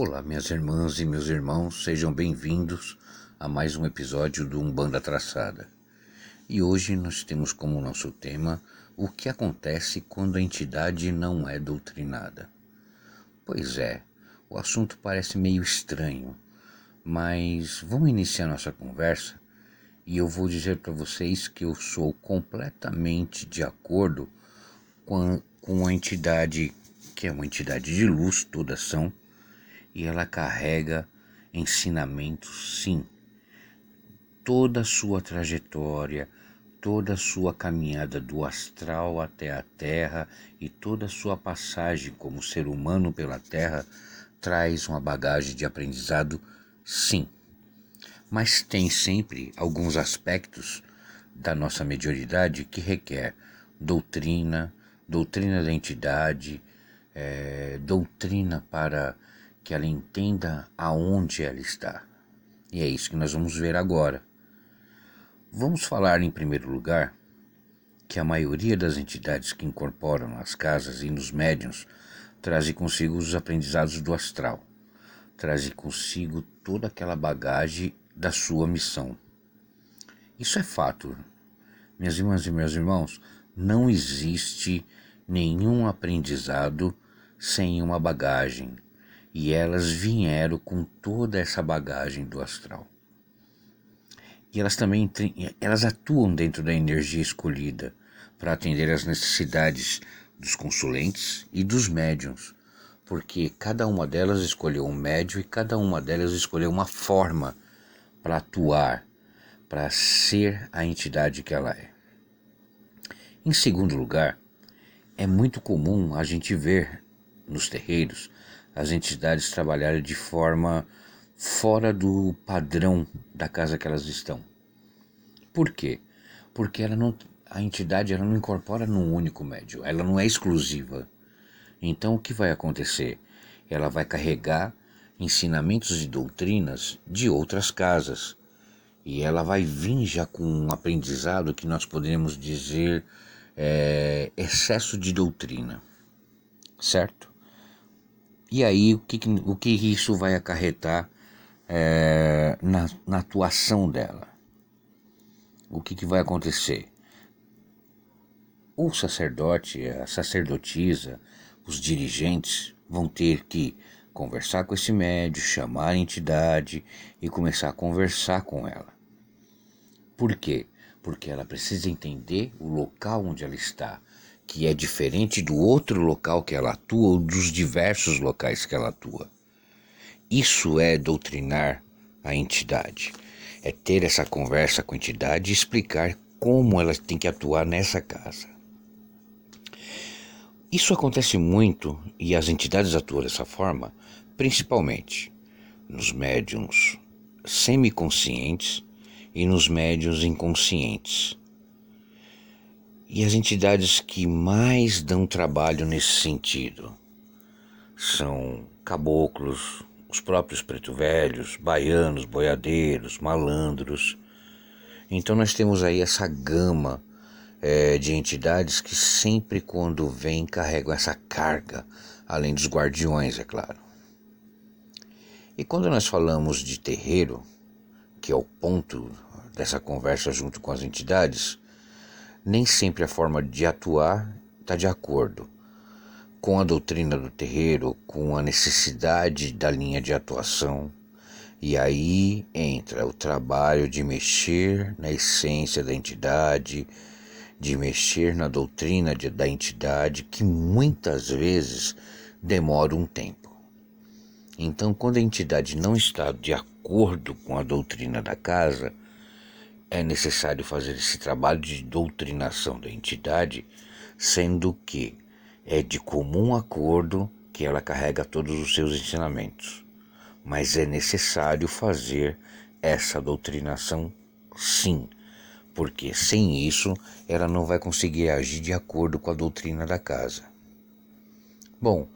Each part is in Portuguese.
Olá, minhas irmãs e meus irmãos, sejam bem-vindos a mais um episódio do Umbanda Traçada. E hoje nós temos como nosso tema o que acontece quando a entidade não é doutrinada. Pois é, o assunto parece meio estranho, mas vamos iniciar nossa conversa e eu vou dizer para vocês que eu sou completamente de acordo com a, com a entidade, que é uma entidade de luz, todas são e ela carrega ensinamentos, sim. Toda a sua trajetória, toda a sua caminhada do astral até a Terra e toda a sua passagem como ser humano pela Terra traz uma bagagem de aprendizado, sim. Mas tem sempre alguns aspectos da nossa mediunidade que requer doutrina, doutrina da entidade, é, doutrina para que ela entenda aonde ela está. E é isso que nós vamos ver agora. Vamos falar em primeiro lugar que a maioria das entidades que incorporam nas casas e nos médiums trazem consigo os aprendizados do astral, trazem consigo toda aquela bagagem da sua missão. Isso é fato. Minhas irmãs e meus irmãos, não existe nenhum aprendizado sem uma bagagem, e elas vieram com toda essa bagagem do astral. E elas também elas atuam dentro da energia escolhida para atender às necessidades dos consulentes e dos médiums, porque cada uma delas escolheu um médium e cada uma delas escolheu uma forma para atuar, para ser a entidade que ela é. Em segundo lugar, é muito comum a gente ver nos terreiros as entidades trabalharem de forma fora do padrão da casa que elas estão. Por quê? Porque ela não, a entidade ela não incorpora num único médio, ela não é exclusiva. Então o que vai acontecer? Ela vai carregar ensinamentos e doutrinas de outras casas e ela vai vir já com um aprendizado que nós poderíamos dizer é, excesso de doutrina, certo? E aí, o que, o que isso vai acarretar é, na, na, atuação dela? O que, que vai acontecer? O sacerdote, a sacerdotisa, os dirigentes vão ter que conversar com esse médio, chamar a entidade e começar a conversar com ela. Por quê? Porque ela precisa entender o local onde ela está, que é diferente do outro local que ela atua ou dos diversos locais que ela atua. Isso é doutrinar a entidade, é ter essa conversa com a entidade e explicar como ela tem que atuar nessa casa. Isso acontece muito e as entidades atuam dessa forma, principalmente nos médiums semiconscientes e nos médiums inconscientes e as entidades que mais dão trabalho nesse sentido são caboclos, os próprios preto velhos, baianos, boiadeiros, malandros. Então nós temos aí essa gama é, de entidades que sempre quando vêm carregam essa carga, além dos guardiões, é claro. E quando nós falamos de terreiro, que é o ponto dessa conversa junto com as entidades, nem sempre a forma de atuar está de acordo com a doutrina do terreiro, com a necessidade da linha de atuação. E aí entra o trabalho de mexer na essência da entidade, de mexer na doutrina de, da entidade que muitas vezes demora um tempo. Então, quando a entidade não está de acordo com a doutrina da casa, é necessário fazer esse trabalho de doutrinação da entidade, sendo que é de comum acordo que ela carrega todos os seus ensinamentos. Mas é necessário fazer essa doutrinação sim, porque sem isso ela não vai conseguir agir de acordo com a doutrina da casa. Bom,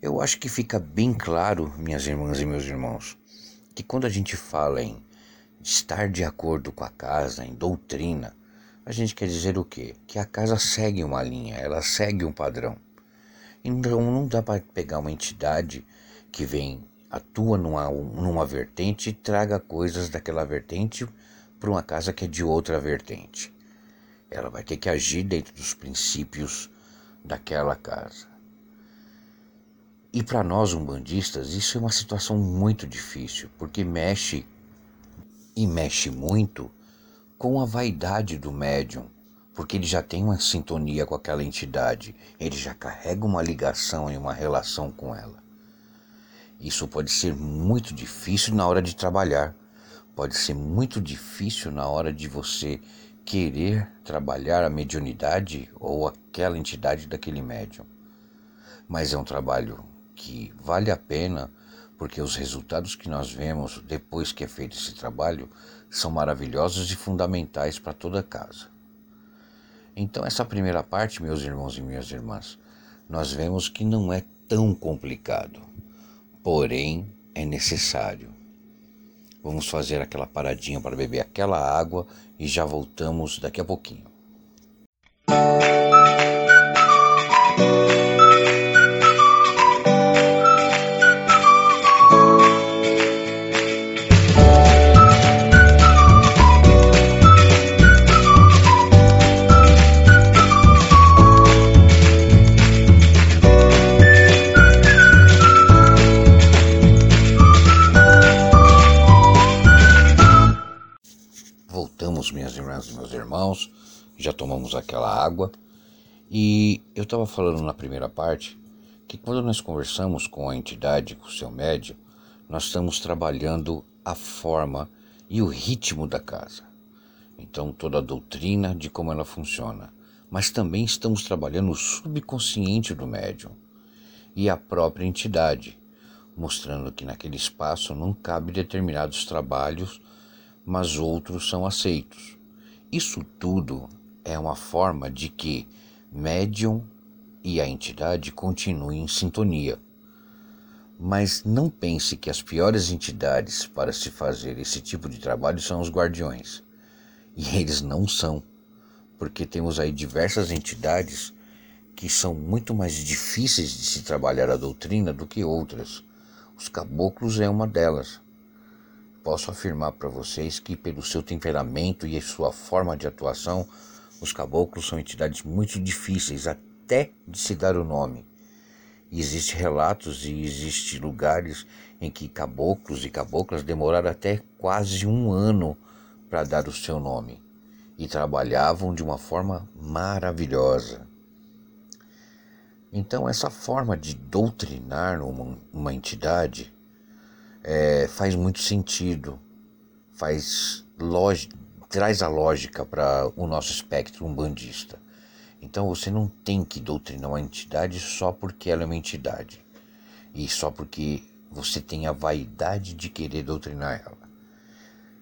eu acho que fica bem claro, minhas irmãs e meus irmãos, que quando a gente fala em estar de acordo com a casa, em doutrina, a gente quer dizer o quê? Que a casa segue uma linha, ela segue um padrão. Então não dá para pegar uma entidade que vem, atua numa, numa vertente e traga coisas daquela vertente para uma casa que é de outra vertente. Ela vai ter que agir dentro dos princípios daquela casa. E para nós umbandistas, isso é uma situação muito difícil, porque mexe e mexe muito com a vaidade do médium, porque ele já tem uma sintonia com aquela entidade, ele já carrega uma ligação e uma relação com ela. Isso pode ser muito difícil na hora de trabalhar, pode ser muito difícil na hora de você querer trabalhar a mediunidade ou aquela entidade daquele médium. Mas é um trabalho que vale a pena porque os resultados que nós vemos depois que é feito esse trabalho são maravilhosos e fundamentais para toda a casa. Então, essa primeira parte, meus irmãos e minhas irmãs, nós vemos que não é tão complicado, porém é necessário. Vamos fazer aquela paradinha para beber aquela água e já voltamos daqui a pouquinho. Já tomamos aquela água. E eu estava falando na primeira parte que quando nós conversamos com a entidade, com o seu médium, nós estamos trabalhando a forma e o ritmo da casa. Então, toda a doutrina de como ela funciona. Mas também estamos trabalhando o subconsciente do médium e a própria entidade, mostrando que naquele espaço não cabe determinados trabalhos, mas outros são aceitos. Isso tudo é uma forma de que médium e a entidade continuem em sintonia. Mas não pense que as piores entidades para se fazer esse tipo de trabalho são os guardiões. E eles não são, porque temos aí diversas entidades que são muito mais difíceis de se trabalhar a doutrina do que outras. Os caboclos é uma delas. Posso afirmar para vocês que, pelo seu temperamento e sua forma de atuação, os caboclos são entidades muito difíceis até de se dar o nome. E existem relatos e existem lugares em que caboclos e caboclas demoraram até quase um ano para dar o seu nome e trabalhavam de uma forma maravilhosa. Então, essa forma de doutrinar uma, uma entidade é, faz muito sentido, faz lógica, traz a lógica para o nosso espectro umbandista. Então você não tem que doutrinar uma entidade só porque ela é uma entidade e só porque você tem a vaidade de querer doutrinar ela.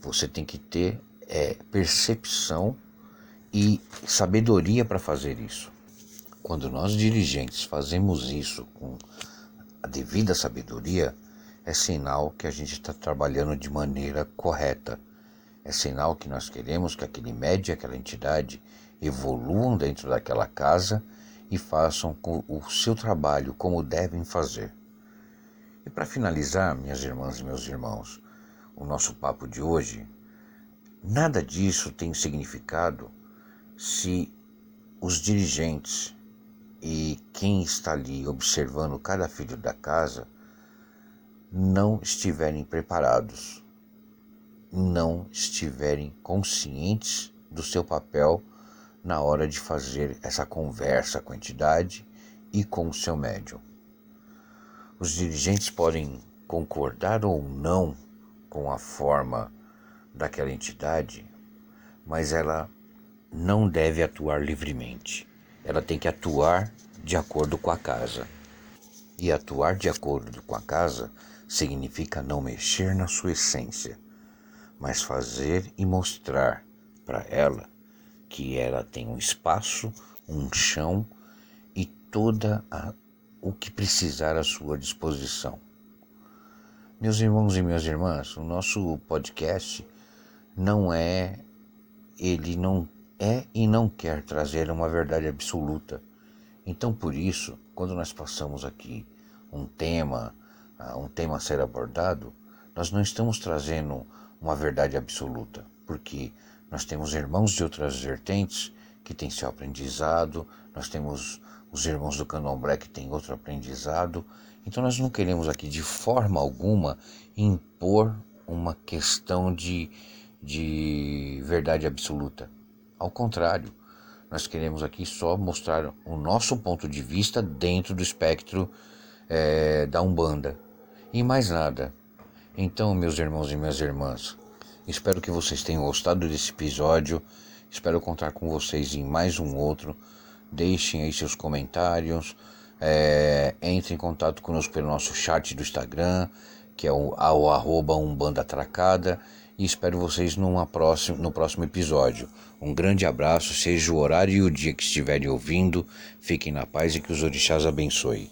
Você tem que ter é, percepção e sabedoria para fazer isso. Quando nós dirigentes fazemos isso com a devida sabedoria, é sinal que a gente está trabalhando de maneira correta. É sinal que nós queremos que aquele médio, aquela entidade evoluam dentro daquela casa e façam o seu trabalho como devem fazer. E para finalizar, minhas irmãs e meus irmãos, o nosso papo de hoje, nada disso tem significado se os dirigentes e quem está ali observando cada filho da casa não estiverem preparados, não estiverem conscientes do seu papel na hora de fazer essa conversa com a entidade e com o seu médium. Os dirigentes podem concordar ou não com a forma daquela entidade, mas ela não deve atuar livremente. Ela tem que atuar de acordo com a casa. E atuar de acordo com a casa significa não mexer na sua essência, mas fazer e mostrar para ela que ela tem um espaço, um chão e toda a, o que precisar à sua disposição. Meus irmãos e minhas irmãs, o nosso podcast não é, ele não é e não quer trazer uma verdade absoluta. Então, por isso, quando nós passamos aqui um tema, ah, um tema a ser abordado, nós não estamos trazendo uma verdade absoluta, porque nós temos irmãos de outras vertentes que têm seu aprendizado, nós temos os irmãos do candomblé que têm outro aprendizado. Então nós não queremos aqui de forma alguma impor uma questão de, de verdade absoluta. Ao contrário, nós queremos aqui só mostrar o nosso ponto de vista dentro do espectro é, da Umbanda. E mais nada. Então, meus irmãos e minhas irmãs, espero que vocês tenham gostado desse episódio. Espero contar com vocês em mais um outro. Deixem aí seus comentários. É, entre em contato conosco pelo nosso chat do Instagram, que é o, o arroba Umbanda Atracada. E espero vocês numa próxima, no próximo episódio. Um grande abraço, seja o horário e o dia que estiverem ouvindo. Fiquem na paz e que os orixás abençoem.